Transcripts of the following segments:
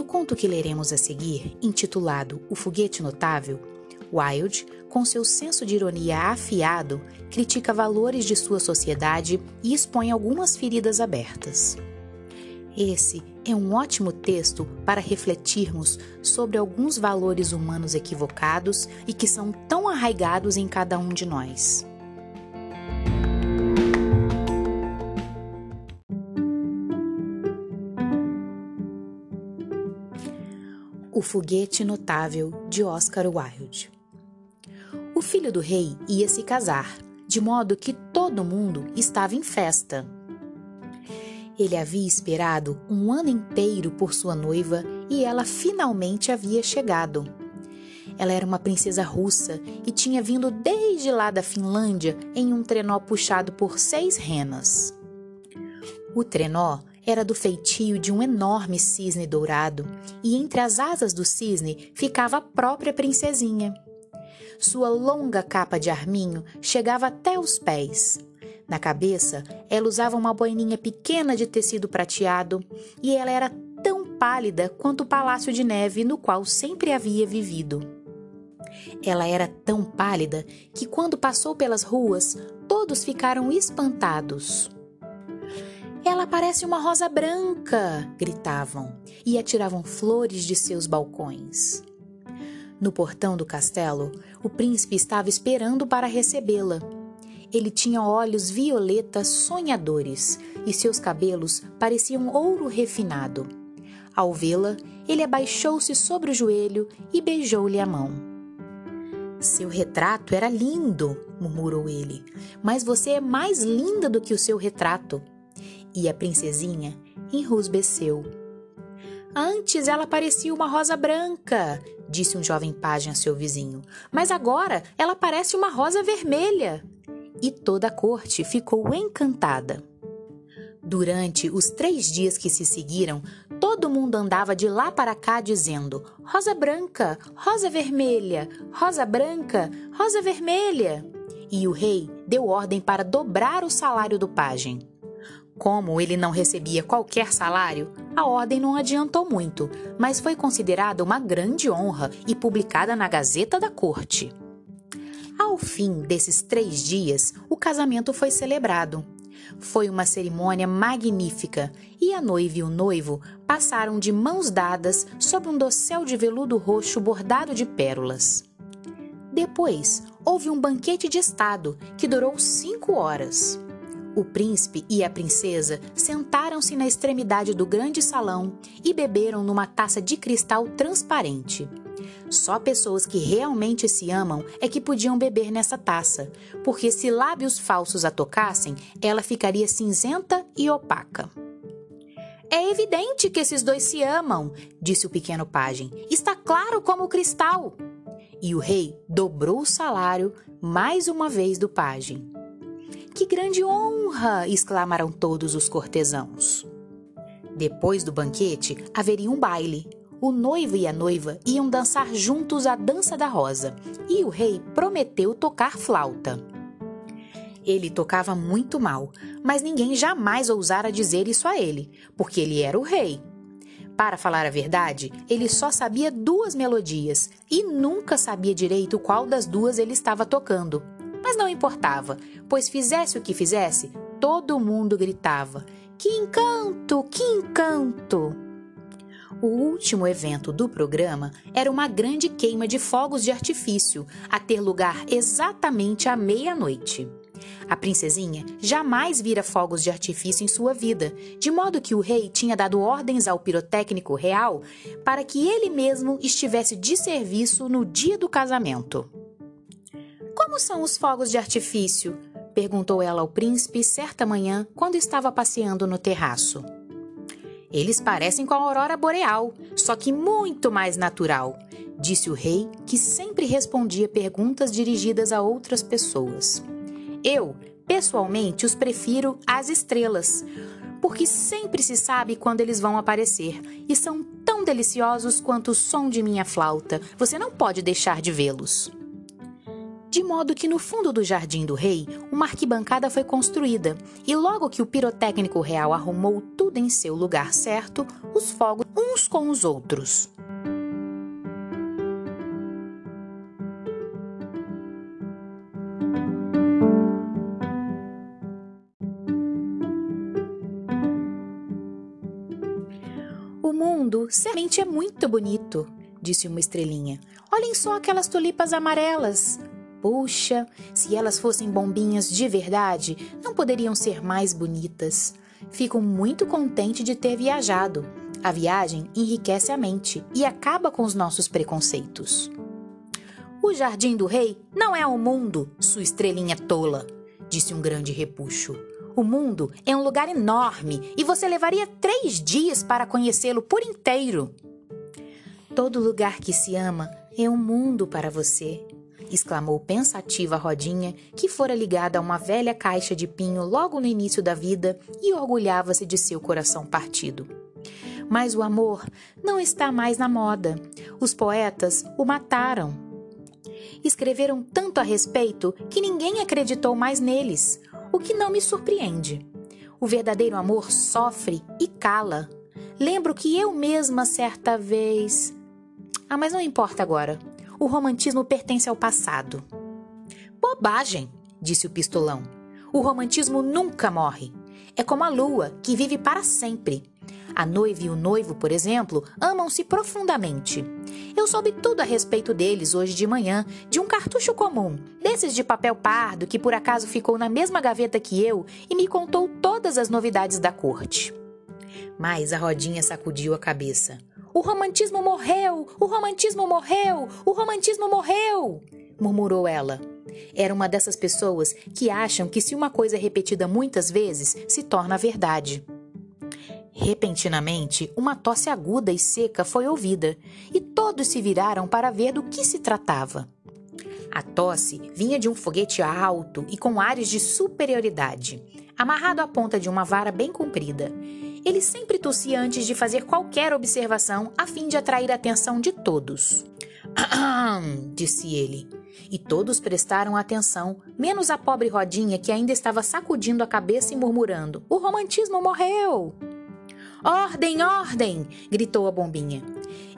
No conto que leremos a seguir, intitulado O Foguete Notável, Wilde, com seu senso de ironia afiado, critica valores de sua sociedade e expõe algumas feridas abertas. Esse é um ótimo texto para refletirmos sobre alguns valores humanos equivocados e que são tão arraigados em cada um de nós. O Foguete Notável de Oscar Wilde. O filho do rei ia se casar, de modo que todo mundo estava em festa. Ele havia esperado um ano inteiro por sua noiva e ela finalmente havia chegado. Ela era uma princesa russa e tinha vindo desde lá da Finlândia em um trenó puxado por seis renas. O trenó era do feitio de um enorme cisne dourado e entre as asas do cisne ficava a própria princesinha. Sua longa capa de arminho chegava até os pés. Na cabeça, ela usava uma boininha pequena de tecido prateado e ela era tão pálida quanto o palácio de neve no qual sempre havia vivido. Ela era tão pálida que, quando passou pelas ruas, todos ficaram espantados. Ela parece uma rosa branca! gritavam e atiravam flores de seus balcões. No portão do castelo, o príncipe estava esperando para recebê-la ele tinha olhos violetas sonhadores e seus cabelos pareciam ouro refinado. Ao vê-la, ele abaixou-se sobre o joelho e beijou-lhe a mão. Seu retrato era lindo, murmurou ele, mas você é mais linda do que o seu retrato. E a princesinha enrusbeceu. Antes ela parecia uma rosa branca, disse um jovem pajem a seu vizinho, mas agora ela parece uma rosa vermelha e toda a corte ficou encantada. Durante os três dias que se seguiram, todo mundo andava de lá para cá dizendo: rosa branca, rosa vermelha, rosa branca, rosa vermelha. E o rei deu ordem para dobrar o salário do pajem. Como ele não recebia qualquer salário, a ordem não adiantou muito, mas foi considerada uma grande honra e publicada na Gazeta da Corte. Ao fim desses três dias, o casamento foi celebrado. Foi uma cerimônia magnífica e a noiva e o noivo passaram de mãos dadas sob um dossel de veludo roxo bordado de pérolas. Depois, houve um banquete de estado que durou cinco horas. O príncipe e a princesa sentaram-se na extremidade do grande salão e beberam numa taça de cristal transparente. Só pessoas que realmente se amam é que podiam beber nessa taça, porque se lábios falsos a tocassem, ela ficaria cinzenta e opaca. É evidente que esses dois se amam, disse o pequeno pajem. Está claro como o cristal. E o rei dobrou o salário mais uma vez do pajem. Que grande honra! exclamaram todos os cortesãos. Depois do banquete, haveria um baile, o noivo e a noiva iam dançar juntos a dança da rosa e o rei prometeu tocar flauta. Ele tocava muito mal, mas ninguém jamais ousara dizer isso a ele, porque ele era o rei. Para falar a verdade, ele só sabia duas melodias e nunca sabia direito qual das duas ele estava tocando. Mas não importava, pois fizesse o que fizesse, todo mundo gritava: Que encanto! Que encanto! O último evento do programa era uma grande queima de fogos de artifício, a ter lugar exatamente à meia-noite. A princesinha jamais vira fogos de artifício em sua vida, de modo que o rei tinha dado ordens ao pirotécnico real para que ele mesmo estivesse de serviço no dia do casamento. Como são os fogos de artifício? perguntou ela ao príncipe certa manhã quando estava passeando no terraço. Eles parecem com a aurora boreal, só que muito mais natural, disse o rei, que sempre respondia perguntas dirigidas a outras pessoas. Eu, pessoalmente, os prefiro às estrelas, porque sempre se sabe quando eles vão aparecer e são tão deliciosos quanto o som de minha flauta. Você não pode deixar de vê-los de modo que no fundo do jardim do rei, uma arquibancada foi construída, e logo que o pirotécnico real arrumou tudo em seu lugar certo, os fogos, uns com os outros. O mundo semente é muito bonito, disse uma estrelinha. Olhem só aquelas tulipas amarelas. Puxa, se elas fossem bombinhas de verdade, não poderiam ser mais bonitas. Fico muito contente de ter viajado. A viagem enriquece a mente e acaba com os nossos preconceitos. O jardim do rei não é o mundo, sua estrelinha tola, disse um grande repuxo. O mundo é um lugar enorme e você levaria três dias para conhecê-lo por inteiro. Todo lugar que se ama é um mundo para você, exclamou pensativa Rodinha, que fora ligada a uma velha caixa de pinho logo no início da vida e orgulhava-se de seu coração partido. Mas o amor não está mais na moda. Os poetas o mataram. Escreveram tanto a respeito que ninguém acreditou mais neles, o que não me surpreende. O verdadeiro amor sofre e cala. Lembro que eu mesma certa vez. Ah, mas não importa agora o romantismo pertence ao passado. Bobagem, disse o pistolão. O romantismo nunca morre. É como a lua, que vive para sempre. A noiva e o noivo, por exemplo, amam-se profundamente. Eu soube tudo a respeito deles hoje de manhã, de um cartucho comum, desses de papel pardo que por acaso ficou na mesma gaveta que eu e me contou todas as novidades da corte. Mas a rodinha sacudiu a cabeça. O romantismo morreu! O romantismo morreu! O romantismo morreu! murmurou ela. Era uma dessas pessoas que acham que se uma coisa é repetida muitas vezes, se torna verdade. Repentinamente, uma tosse aguda e seca foi ouvida, e todos se viraram para ver do que se tratava. A tosse vinha de um foguete alto e com ares de superioridade, amarrado à ponta de uma vara bem comprida. Ele sempre tossia antes de fazer qualquer observação a fim de atrair a atenção de todos. disse ele. E todos prestaram atenção, menos a pobre Rodinha que ainda estava sacudindo a cabeça e murmurando: O romantismo morreu! Ordem, ordem! gritou a bombinha.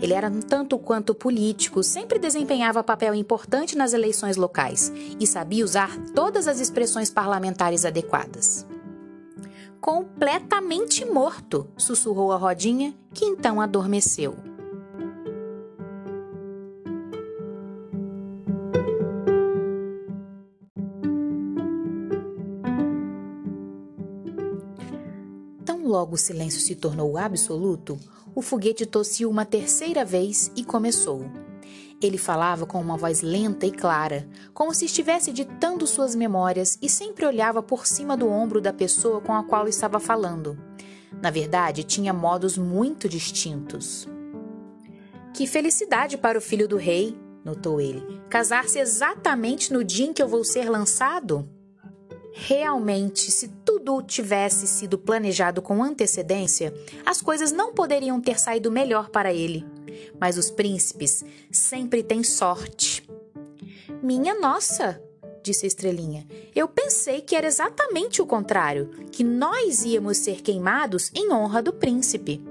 Ele era um tanto quanto político, sempre desempenhava papel importante nas eleições locais e sabia usar todas as expressões parlamentares adequadas completamente morto, sussurrou a Rodinha, que então adormeceu. Tão logo o silêncio se tornou absoluto, o foguete tossiu uma terceira vez e começou. Ele falava com uma voz lenta e clara, como se estivesse ditando suas memórias e sempre olhava por cima do ombro da pessoa com a qual estava falando. Na verdade, tinha modos muito distintos. Que felicidade para o filho do rei, notou ele. Casar-se exatamente no dia em que eu vou ser lançado? Realmente, se tudo tivesse sido planejado com antecedência, as coisas não poderiam ter saído melhor para ele mas os príncipes sempre têm sorte. Minha nossa, disse a estrelinha, eu pensei que era exatamente o contrário, que nós íamos ser queimados em honra do príncipe.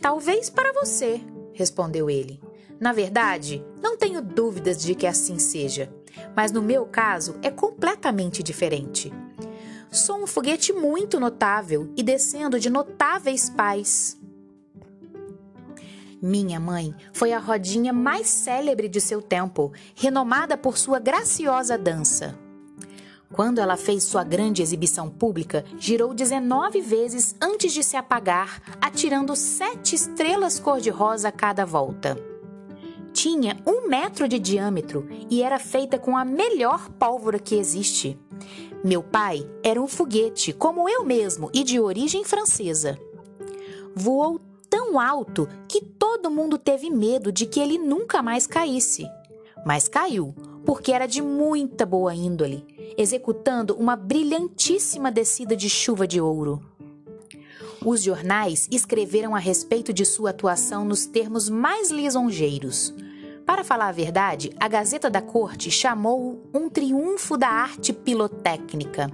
Talvez para você, respondeu ele. Na verdade, não tenho dúvidas de que assim seja, mas no meu caso é completamente diferente. Sou um foguete muito notável e descendo de notáveis pais. Minha mãe foi a rodinha mais célebre de seu tempo, renomada por sua graciosa dança. Quando ela fez sua grande exibição pública, girou 19 vezes antes de se apagar, atirando sete estrelas cor-de-rosa a cada volta. Tinha um metro de diâmetro e era feita com a melhor pólvora que existe. Meu pai era um foguete, como eu mesmo, e de origem francesa. Voou tão alto que todo mundo teve medo de que ele nunca mais caísse. Mas caiu, porque era de muita boa índole, executando uma brilhantíssima descida de chuva de ouro. Os jornais escreveram a respeito de sua atuação nos termos mais lisonjeiros. Para falar a verdade, a Gazeta da Corte chamou-o um triunfo da arte pirotécnica.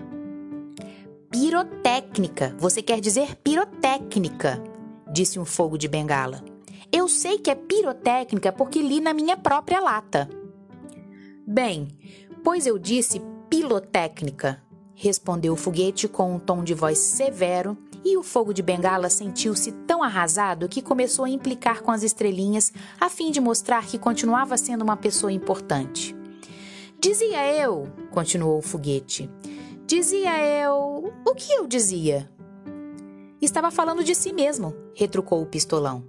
Pirotécnica, você quer dizer pirotécnica, disse um fogo de bengala. Eu sei que é pirotécnica porque li na minha própria lata. Bem, pois eu disse pilotécnica, respondeu o foguete com um tom de voz severo, e o fogo de bengala sentiu-se tão arrasado que começou a implicar com as estrelinhas a fim de mostrar que continuava sendo uma pessoa importante. Dizia eu, continuou o foguete. Dizia eu. O que eu dizia? Estava falando de si mesmo, retrucou o pistolão.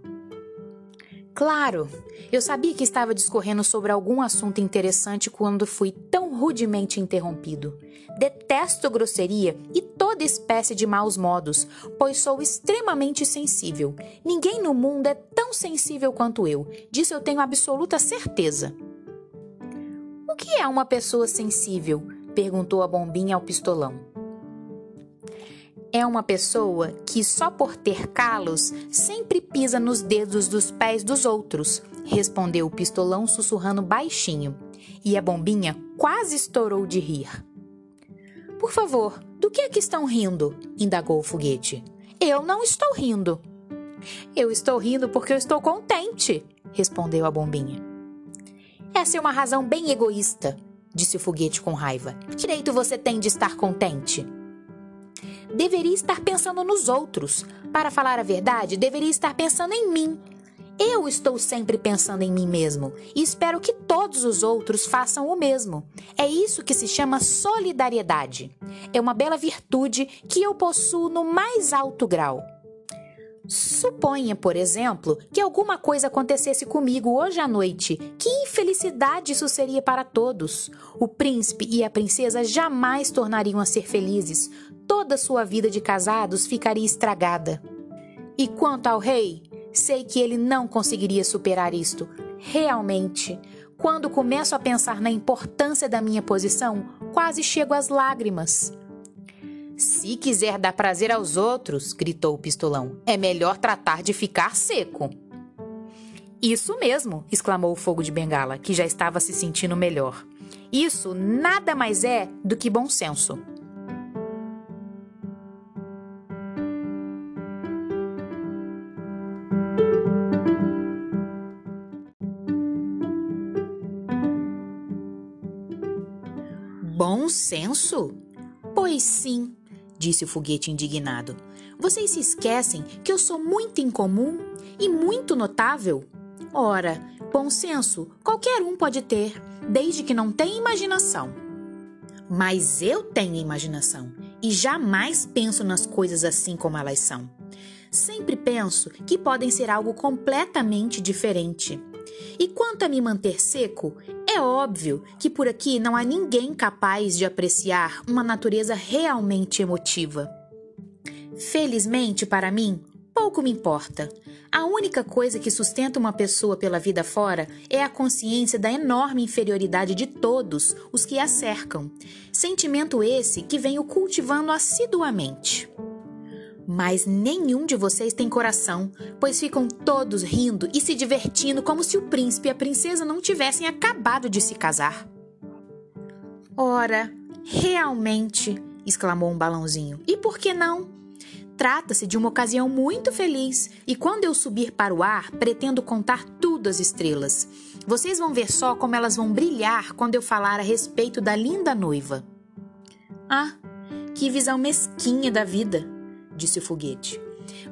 Claro, eu sabia que estava discorrendo sobre algum assunto interessante quando fui tão rudemente interrompido. Detesto grosseria e toda espécie de maus modos, pois sou extremamente sensível. Ninguém no mundo é tão sensível quanto eu, disso eu tenho absoluta certeza. O que é uma pessoa sensível? perguntou a bombinha ao pistolão é uma pessoa que, só por ter calos, sempre pisa nos dedos dos pés dos outros, respondeu o pistolão sussurrando baixinho. E a bombinha quase estourou de rir. Por favor, do que é que estão rindo? indagou o foguete. Eu não estou rindo. Eu estou rindo porque eu estou contente, respondeu a bombinha. Essa é uma razão bem egoísta, disse o foguete com raiva. Que direito você tem de estar contente? Deveria estar pensando nos outros. Para falar a verdade, deveria estar pensando em mim. Eu estou sempre pensando em mim mesmo e espero que todos os outros façam o mesmo. É isso que se chama solidariedade. É uma bela virtude que eu possuo no mais alto grau. Suponha, por exemplo, que alguma coisa acontecesse comigo hoje à noite. Que infelicidade isso seria para todos! O príncipe e a princesa jamais tornariam a ser felizes. Toda sua vida de casados ficaria estragada. E quanto ao rei, sei que ele não conseguiria superar isto. Realmente, quando começo a pensar na importância da minha posição, quase chego às lágrimas. Se quiser dar prazer aos outros, gritou o pistolão, é melhor tratar de ficar seco. Isso mesmo, exclamou o fogo de bengala, que já estava se sentindo melhor. Isso nada mais é do que bom senso. Bom senso? Pois sim, disse o foguete indignado. Vocês se esquecem que eu sou muito incomum e muito notável? Ora, bom senso qualquer um pode ter, desde que não tenha imaginação. Mas eu tenho imaginação e jamais penso nas coisas assim como elas são. Sempre penso que podem ser algo completamente diferente. E quanto a me manter seco, é óbvio que por aqui não há ninguém capaz de apreciar uma natureza realmente emotiva. Felizmente para mim, pouco me importa. A única coisa que sustenta uma pessoa pela vida fora é a consciência da enorme inferioridade de todos os que a cercam. Sentimento esse que venho cultivando assiduamente. Mas nenhum de vocês tem coração, pois ficam todos rindo e se divertindo como se o príncipe e a princesa não tivessem acabado de se casar. Ora, realmente, exclamou um balãozinho. E por que não? Trata-se de uma ocasião muito feliz, e quando eu subir para o ar, pretendo contar tudo às estrelas. Vocês vão ver só como elas vão brilhar quando eu falar a respeito da linda noiva. Ah, que visão mesquinha da vida! Disse o foguete.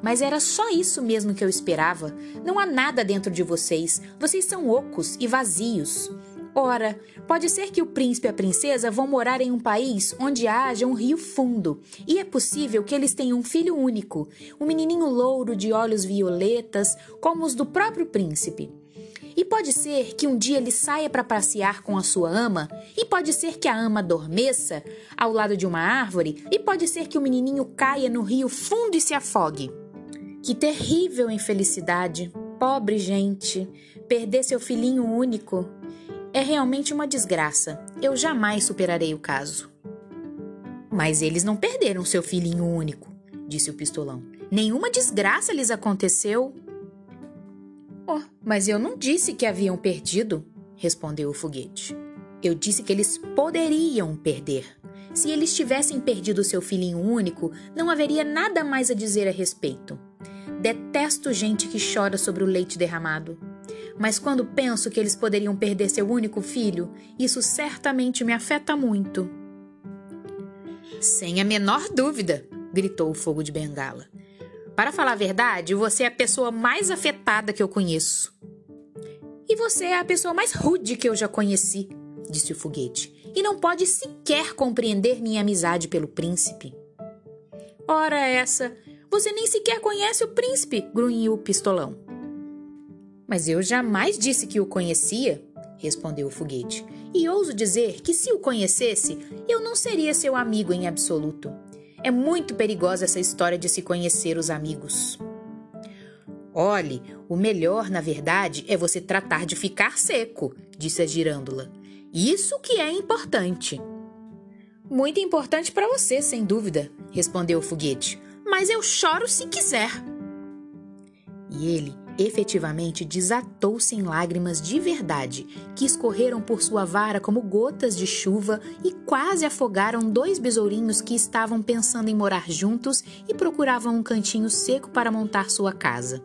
Mas era só isso mesmo que eu esperava. Não há nada dentro de vocês. Vocês são ocos e vazios. Ora, pode ser que o príncipe e a princesa vão morar em um país onde haja um rio fundo, e é possível que eles tenham um filho único, um menininho louro de olhos violetas, como os do próprio príncipe. E pode ser que um dia ele saia para passear com a sua ama, e pode ser que a ama adormeça ao lado de uma árvore, e pode ser que o menininho caia no rio fundo e se afogue. Que terrível infelicidade! Pobre gente! Perder seu filhinho único. É realmente uma desgraça. Eu jamais superarei o caso. Mas eles não perderam seu filhinho único, disse o pistolão. Nenhuma desgraça lhes aconteceu. Oh, mas eu não disse que haviam perdido, respondeu o foguete. Eu disse que eles poderiam perder. Se eles tivessem perdido seu filhinho único, não haveria nada mais a dizer a respeito. Detesto gente que chora sobre o leite derramado. Mas quando penso que eles poderiam perder seu único filho, isso certamente me afeta muito. Sem a menor dúvida, gritou o fogo de bengala. Para falar a verdade, você é a pessoa mais afetada que eu conheço. E você é a pessoa mais rude que eu já conheci, disse o foguete, e não pode sequer compreender minha amizade pelo príncipe. Ora essa, você nem sequer conhece o príncipe, grunhiu o pistolão. Mas eu jamais disse que o conhecia, respondeu o foguete. E ouso dizer que se o conhecesse, eu não seria seu amigo em absoluto. É muito perigosa essa história de se conhecer os amigos. Olhe, o melhor, na verdade, é você tratar de ficar seco, disse a girândola. Isso que é importante. Muito importante para você, sem dúvida, respondeu o foguete. Mas eu choro se quiser. E ele efetivamente desatou-se em lágrimas de verdade, que escorreram por sua vara como gotas de chuva e quase afogaram dois besourinhos que estavam pensando em morar juntos e procuravam um cantinho seco para montar sua casa.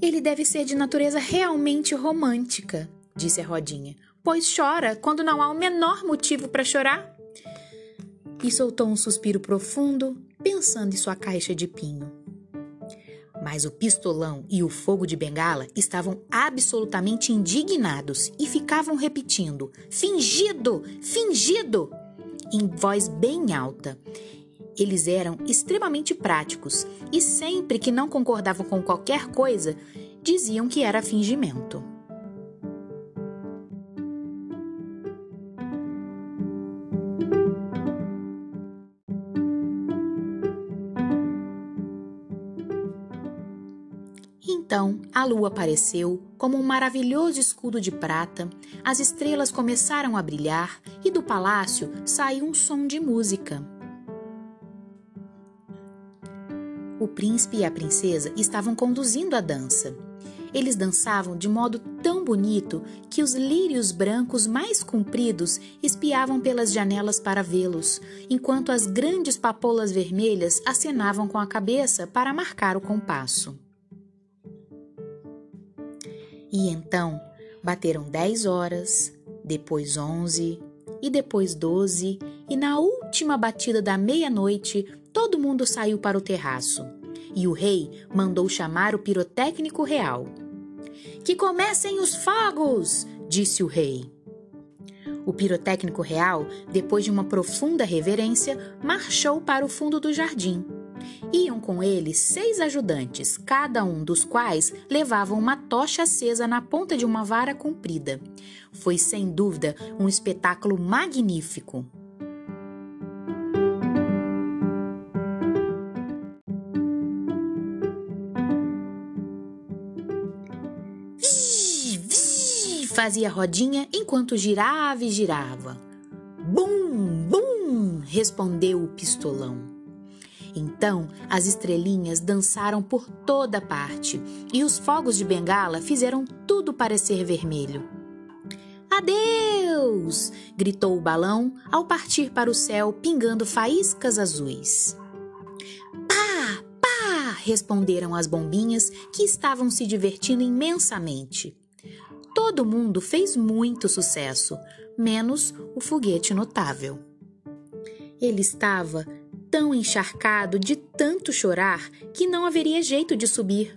Ele deve ser de natureza realmente romântica, disse a Rodinha, pois chora quando não há o menor motivo para chorar. E soltou um suspiro profundo, pensando em sua caixa de pinho. Mas o pistolão e o fogo de bengala estavam absolutamente indignados e ficavam repetindo: fingido! Fingido! em voz bem alta. Eles eram extremamente práticos e sempre que não concordavam com qualquer coisa, diziam que era fingimento. Então a lua apareceu como um maravilhoso escudo de prata, as estrelas começaram a brilhar e do palácio saiu um som de música. O príncipe e a princesa estavam conduzindo a dança. Eles dançavam de modo tão bonito que os lírios brancos mais compridos espiavam pelas janelas para vê-los, enquanto as grandes papoulas vermelhas acenavam com a cabeça para marcar o compasso. E então bateram dez horas, depois onze, e depois doze, e na última batida da meia-noite todo mundo saiu para o terraço. E o rei mandou chamar o pirotécnico real. Que comecem os fogos! disse o rei. O pirotécnico real, depois de uma profunda reverência, marchou para o fundo do jardim Iam com ele seis ajudantes, cada um dos quais levava uma tocha acesa na ponta de uma vara comprida. Foi sem dúvida um espetáculo magnífico. fazia rodinha enquanto girava e girava. Bum, bum! respondeu o pistolão. Então as estrelinhas dançaram por toda parte e os fogos de bengala fizeram tudo parecer vermelho. Adeus! gritou o balão ao partir para o céu, pingando faíscas azuis. Pá! Pá! responderam as bombinhas que estavam se divertindo imensamente. Todo mundo fez muito sucesso, menos o foguete notável. Ele estava tão encharcado de tanto chorar que não haveria jeito de subir.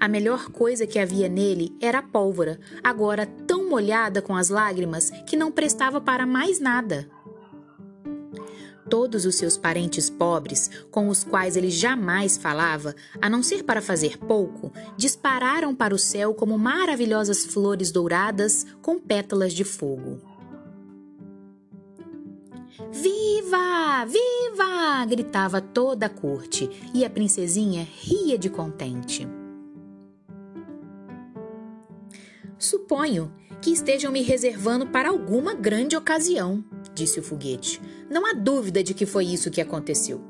A melhor coisa que havia nele era a pólvora, agora tão molhada com as lágrimas que não prestava para mais nada. Todos os seus parentes pobres, com os quais ele jamais falava, a não ser para fazer pouco, dispararam para o céu como maravilhosas flores douradas com pétalas de fogo. Viva! Viva! gritava toda a corte e a princesinha ria de contente. Suponho que estejam me reservando para alguma grande ocasião, disse o foguete. Não há dúvida de que foi isso que aconteceu.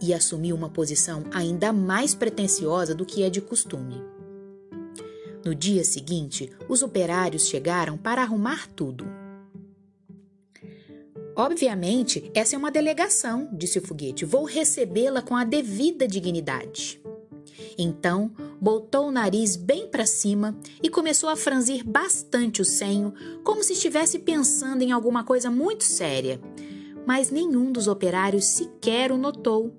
E assumiu uma posição ainda mais pretensiosa do que é de costume. No dia seguinte, os operários chegaram para arrumar tudo. Obviamente, essa é uma delegação, disse o foguete. Vou recebê-la com a devida dignidade. Então, botou o nariz bem para cima e começou a franzir bastante o senho, como se estivesse pensando em alguma coisa muito séria. Mas nenhum dos operários sequer o notou.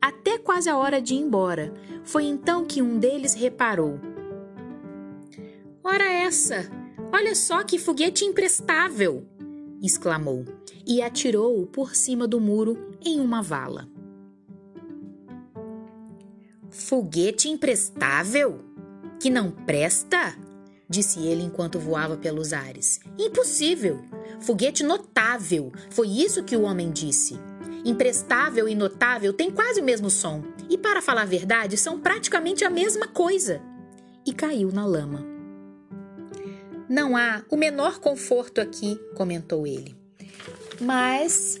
Até quase a hora de ir embora. Foi então que um deles reparou. Ora essa! Olha só que foguete imprestável! Exclamou e atirou-o por cima do muro em uma vala. Foguete imprestável? Que não presta? Disse ele enquanto voava pelos ares. Impossível! Foguete notável! Foi isso que o homem disse. Imprestável e notável têm quase o mesmo som, e para falar a verdade, são praticamente a mesma coisa. E caiu na lama. Não há o menor conforto aqui, comentou ele. Mas,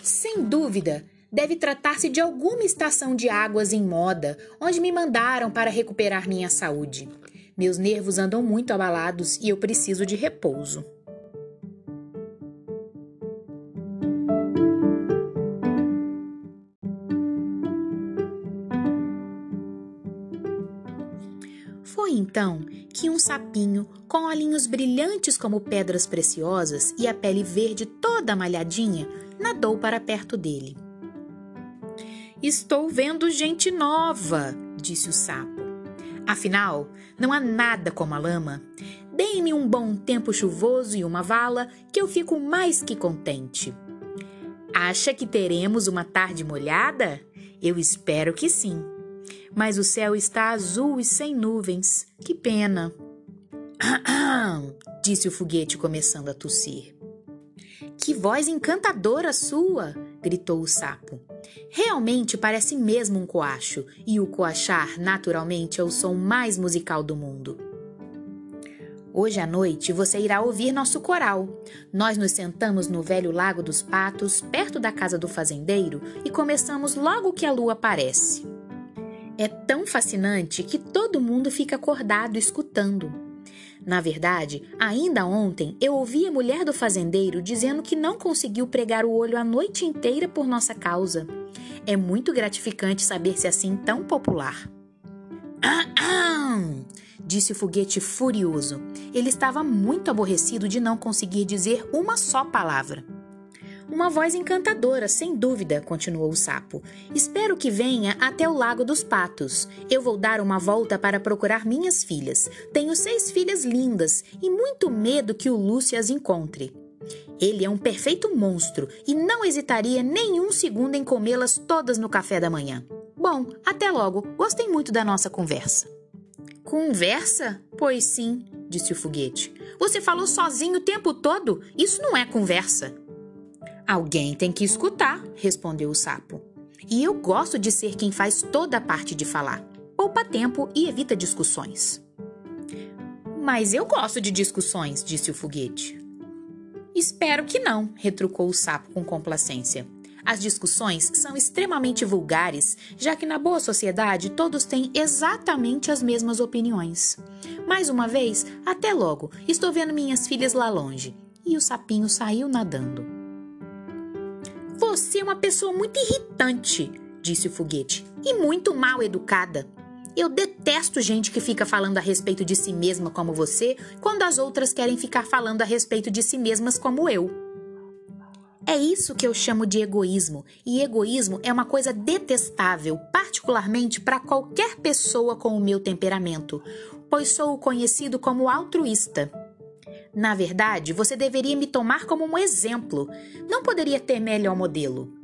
sem dúvida, Deve tratar-se de alguma estação de águas em moda, onde me mandaram para recuperar minha saúde. Meus nervos andam muito abalados e eu preciso de repouso. Sapinho, com olhinhos brilhantes como pedras preciosas e a pele verde toda malhadinha, nadou para perto dele. Estou vendo gente nova, disse o sapo. Afinal, não há nada como a lama. Deem-me um bom tempo chuvoso e uma vala, que eu fico mais que contente. Acha que teremos uma tarde molhada? Eu espero que sim. Mas o céu está azul e sem nuvens. Que pena. disse o foguete começando a tossir. Que voz encantadora sua! gritou o sapo. Realmente parece mesmo um coacho, e o coachar, naturalmente, é o som mais musical do mundo. Hoje à noite você irá ouvir nosso coral. Nós nos sentamos no velho Lago dos Patos, perto da casa do fazendeiro, e começamos logo que a lua aparece. É tão fascinante que todo mundo fica acordado escutando. Na verdade, ainda ontem eu ouvi a mulher do fazendeiro dizendo que não conseguiu pregar o olho a noite inteira por nossa causa. É muito gratificante saber-se assim tão popular. disse o foguete furioso. Ele estava muito aborrecido de não conseguir dizer uma só palavra. Uma voz encantadora, sem dúvida, continuou o sapo. Espero que venha até o Lago dos Patos. Eu vou dar uma volta para procurar minhas filhas. Tenho seis filhas lindas e muito medo que o Lúcio as encontre. Ele é um perfeito monstro e não hesitaria nem um segundo em comê-las todas no café da manhã. Bom, até logo. Gostei muito da nossa conversa. Conversa? Pois sim, disse o foguete. Você falou sozinho o tempo todo? Isso não é conversa. Alguém tem que escutar, respondeu o sapo. E eu gosto de ser quem faz toda a parte de falar. Poupa tempo e evita discussões. Mas eu gosto de discussões, disse o foguete. Espero que não, retrucou o sapo com complacência. As discussões são extremamente vulgares, já que na boa sociedade todos têm exatamente as mesmas opiniões. Mais uma vez, até logo, estou vendo minhas filhas lá longe. E o sapinho saiu nadando. Você é uma pessoa muito irritante, disse o foguete, e muito mal educada. Eu detesto gente que fica falando a respeito de si mesma como você, quando as outras querem ficar falando a respeito de si mesmas como eu. É isso que eu chamo de egoísmo, e egoísmo é uma coisa detestável, particularmente para qualquer pessoa com o meu temperamento, pois sou conhecido como altruísta. Na verdade, você deveria me tomar como um exemplo. Não poderia ter melhor modelo.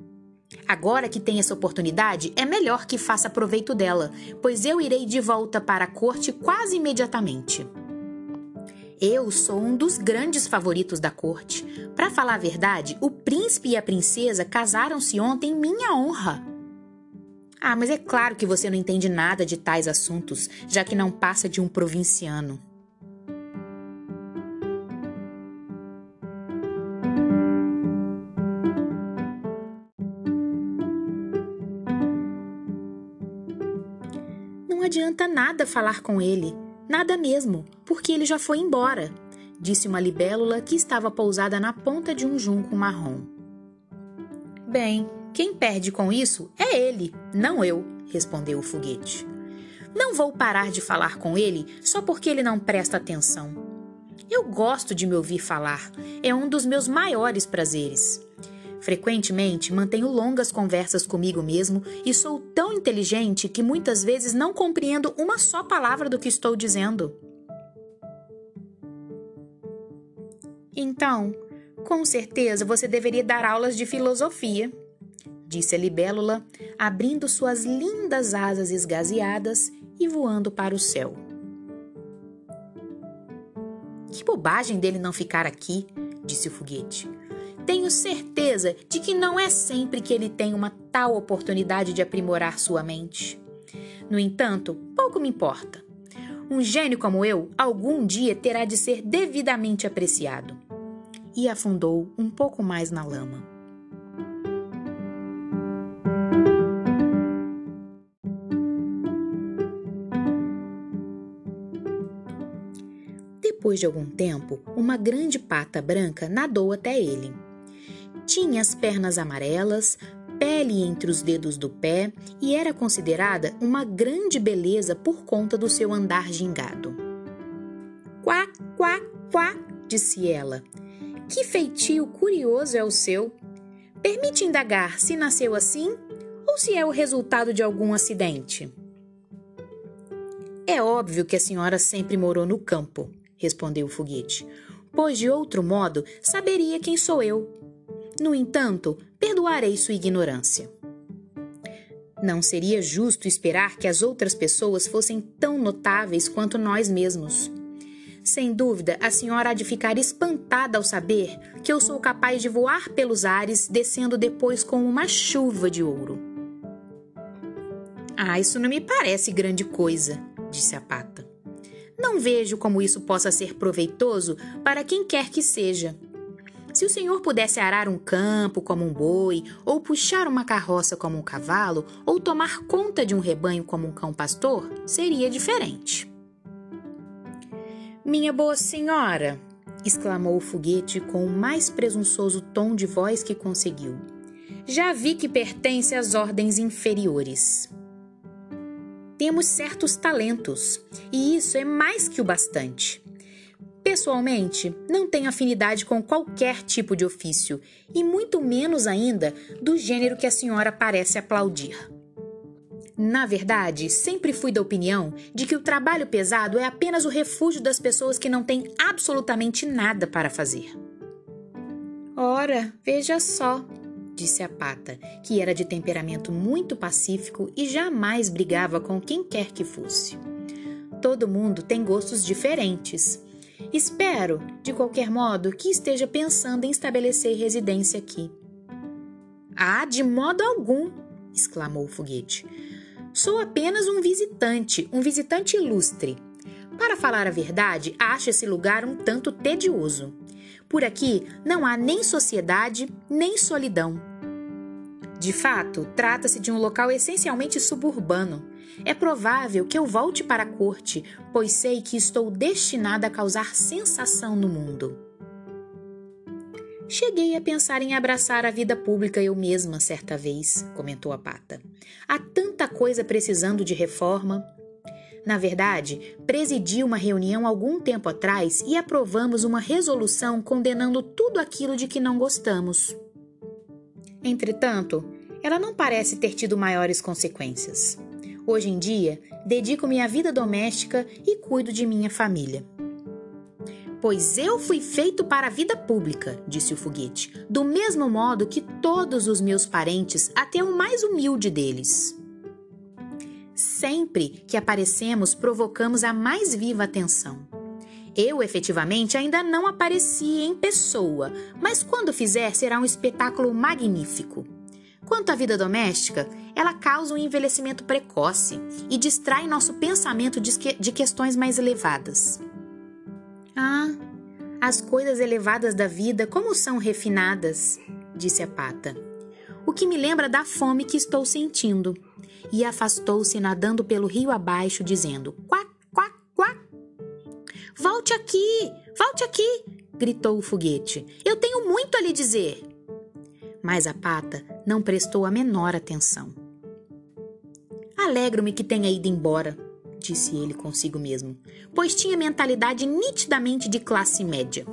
Agora que tem essa oportunidade, é melhor que faça proveito dela, pois eu irei de volta para a corte quase imediatamente. Eu sou um dos grandes favoritos da corte. Para falar a verdade, o príncipe e a princesa casaram-se ontem em minha honra. Ah, mas é claro que você não entende nada de tais assuntos, já que não passa de um provinciano. Adianta nada falar com ele, nada mesmo, porque ele já foi embora, disse uma libélula que estava pousada na ponta de um junco marrom. Bem, quem perde com isso é ele, não eu, respondeu o foguete. Não vou parar de falar com ele só porque ele não presta atenção. Eu gosto de me ouvir falar, é um dos meus maiores prazeres. Frequentemente mantenho longas conversas comigo mesmo e sou tão inteligente que muitas vezes não compreendo uma só palavra do que estou dizendo. Então, com certeza você deveria dar aulas de filosofia, disse a libélula, abrindo suas lindas asas esgazeadas e voando para o céu. Que bobagem dele não ficar aqui, disse o foguete. Tenho certeza de que não é sempre que ele tem uma tal oportunidade de aprimorar sua mente. No entanto, pouco me importa. Um gênio como eu algum dia terá de ser devidamente apreciado. E afundou um pouco mais na lama. Depois de algum tempo, uma grande pata branca nadou até ele. Tinha as pernas amarelas, pele entre os dedos do pé e era considerada uma grande beleza por conta do seu andar gingado. Quá, quá, quá, disse ela. Que feitio curioso é o seu. Permite indagar se nasceu assim ou se é o resultado de algum acidente. É óbvio que a senhora sempre morou no campo, respondeu o foguete, pois de outro modo saberia quem sou eu. No entanto, perdoarei sua ignorância. Não seria justo esperar que as outras pessoas fossem tão notáveis quanto nós mesmos. Sem dúvida, a senhora há de ficar espantada ao saber que eu sou capaz de voar pelos ares, descendo depois com uma chuva de ouro. Ah, isso não me parece grande coisa, disse a pata. Não vejo como isso possa ser proveitoso para quem quer que seja. Se o senhor pudesse arar um campo como um boi, ou puxar uma carroça como um cavalo, ou tomar conta de um rebanho como um cão pastor, seria diferente. Minha boa senhora, exclamou o foguete com o mais presunçoso tom de voz que conseguiu. Já vi que pertence às ordens inferiores. Temos certos talentos, e isso é mais que o bastante. Pessoalmente, não tenho afinidade com qualquer tipo de ofício, e muito menos ainda do gênero que a senhora parece aplaudir. Na verdade, sempre fui da opinião de que o trabalho pesado é apenas o refúgio das pessoas que não têm absolutamente nada para fazer. Ora, veja só, disse a pata, que era de temperamento muito pacífico e jamais brigava com quem quer que fosse. Todo mundo tem gostos diferentes Espero, de qualquer modo, que esteja pensando em estabelecer residência aqui. Ah, de modo algum! exclamou o foguete. Sou apenas um visitante, um visitante ilustre. Para falar a verdade, acho esse lugar um tanto tedioso. Por aqui não há nem sociedade, nem solidão. De fato, trata-se de um local essencialmente suburbano, é provável que eu volte para a corte, pois sei que estou destinada a causar sensação no mundo. Cheguei a pensar em abraçar a vida pública eu mesma certa vez, comentou a pata. Há tanta coisa precisando de reforma. Na verdade, presidi uma reunião algum tempo atrás e aprovamos uma resolução condenando tudo aquilo de que não gostamos. Entretanto, ela não parece ter tido maiores consequências. Hoje em dia, dedico-me à vida doméstica e cuido de minha família. Pois eu fui feito para a vida pública, disse o foguete, do mesmo modo que todos os meus parentes, até o mais humilde deles. Sempre que aparecemos, provocamos a mais viva atenção. Eu, efetivamente, ainda não apareci em pessoa, mas quando fizer, será um espetáculo magnífico. Quanto à vida doméstica, ela causa um envelhecimento precoce e distrai nosso pensamento de questões mais elevadas. Ah, as coisas elevadas da vida, como são refinadas, disse a pata. O que me lembra da fome que estou sentindo. E afastou-se nadando pelo rio abaixo, dizendo: quá. Volte aqui, volte aqui, gritou o foguete. Eu tenho muito a lhe dizer mas a pata não prestou a menor atenção. Alegro-me que tenha ido embora, disse ele consigo mesmo, pois tinha mentalidade nitidamente de classe média.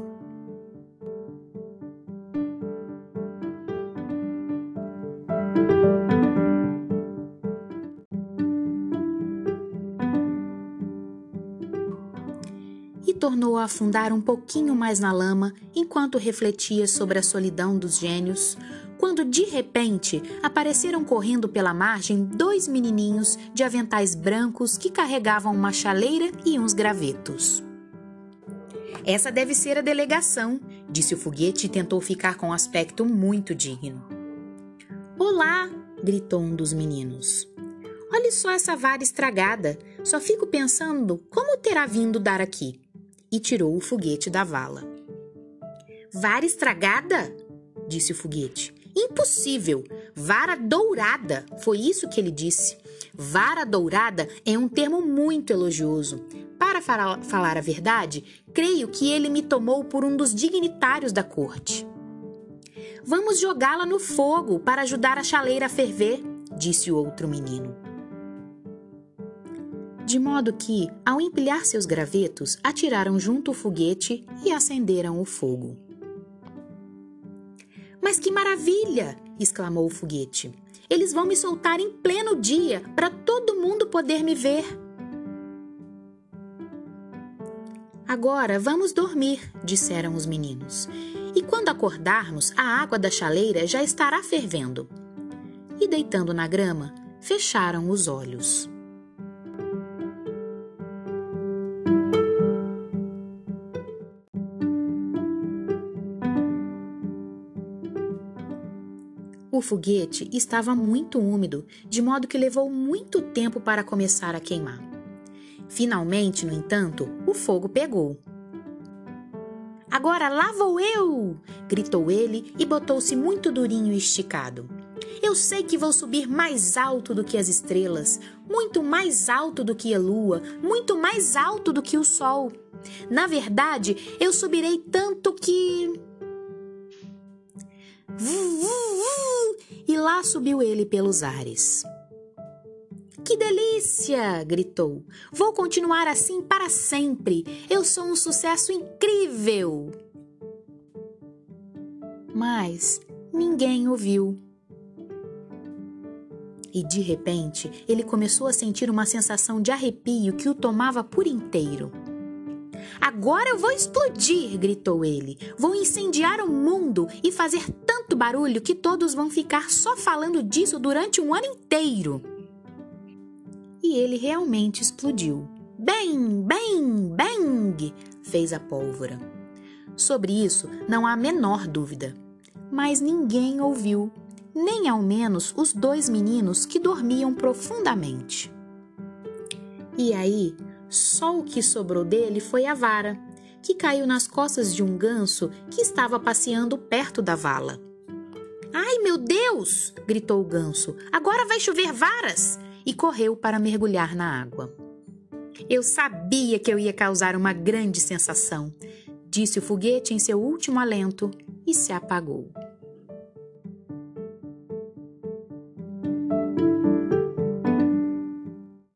Tornou a afundar um pouquinho mais na lama enquanto refletia sobre a solidão dos gênios, quando de repente apareceram correndo pela margem dois menininhos de aventais brancos que carregavam uma chaleira e uns gravetos. Essa deve ser a delegação, disse o foguete e tentou ficar com um aspecto muito digno. Olá! gritou um dos meninos. Olhe só essa vara estragada. Só fico pensando como terá vindo dar aqui e tirou o foguete da vala. Vara estragada? disse o foguete. Impossível! Vara dourada! Foi isso que ele disse. Vara dourada é um termo muito elogioso. Para falar a verdade, creio que ele me tomou por um dos dignitários da corte. Vamos jogá-la no fogo para ajudar a chaleira a ferver, disse o outro menino de modo que, ao empilhar seus gravetos, atiraram junto o foguete e acenderam o fogo. Mas que maravilha! exclamou o foguete. Eles vão me soltar em pleno dia para todo mundo poder me ver. Agora vamos dormir, disseram os meninos. E quando acordarmos, a água da chaleira já estará fervendo. E deitando na grama, fecharam os olhos. O foguete estava muito úmido, de modo que levou muito tempo para começar a queimar. Finalmente, no entanto, o fogo pegou. Agora lá vou eu! gritou ele e botou-se muito durinho e esticado. Eu sei que vou subir mais alto do que as estrelas, muito mais alto do que a lua, muito mais alto do que o sol. Na verdade, eu subirei tanto que. E lá subiu ele pelos ares. Que delícia! gritou. Vou continuar assim para sempre. Eu sou um sucesso incrível! Mas ninguém ouviu. E de repente ele começou a sentir uma sensação de arrepio que o tomava por inteiro. Agora eu vou explodir! gritou ele. Vou incendiar o mundo e fazer tanto barulho que todos vão ficar só falando disso durante um ano inteiro. E ele realmente explodiu. Bem, bem, bang! fez a pólvora. Sobre isso não há a menor dúvida. Mas ninguém ouviu, nem ao menos os dois meninos que dormiam profundamente. E aí só o que sobrou dele foi a vara, que caiu nas costas de um ganso que estava passeando perto da vala. Ai, meu Deus! gritou o ganso. Agora vai chover varas! E correu para mergulhar na água. Eu sabia que eu ia causar uma grande sensação, disse o foguete em seu último alento e se apagou.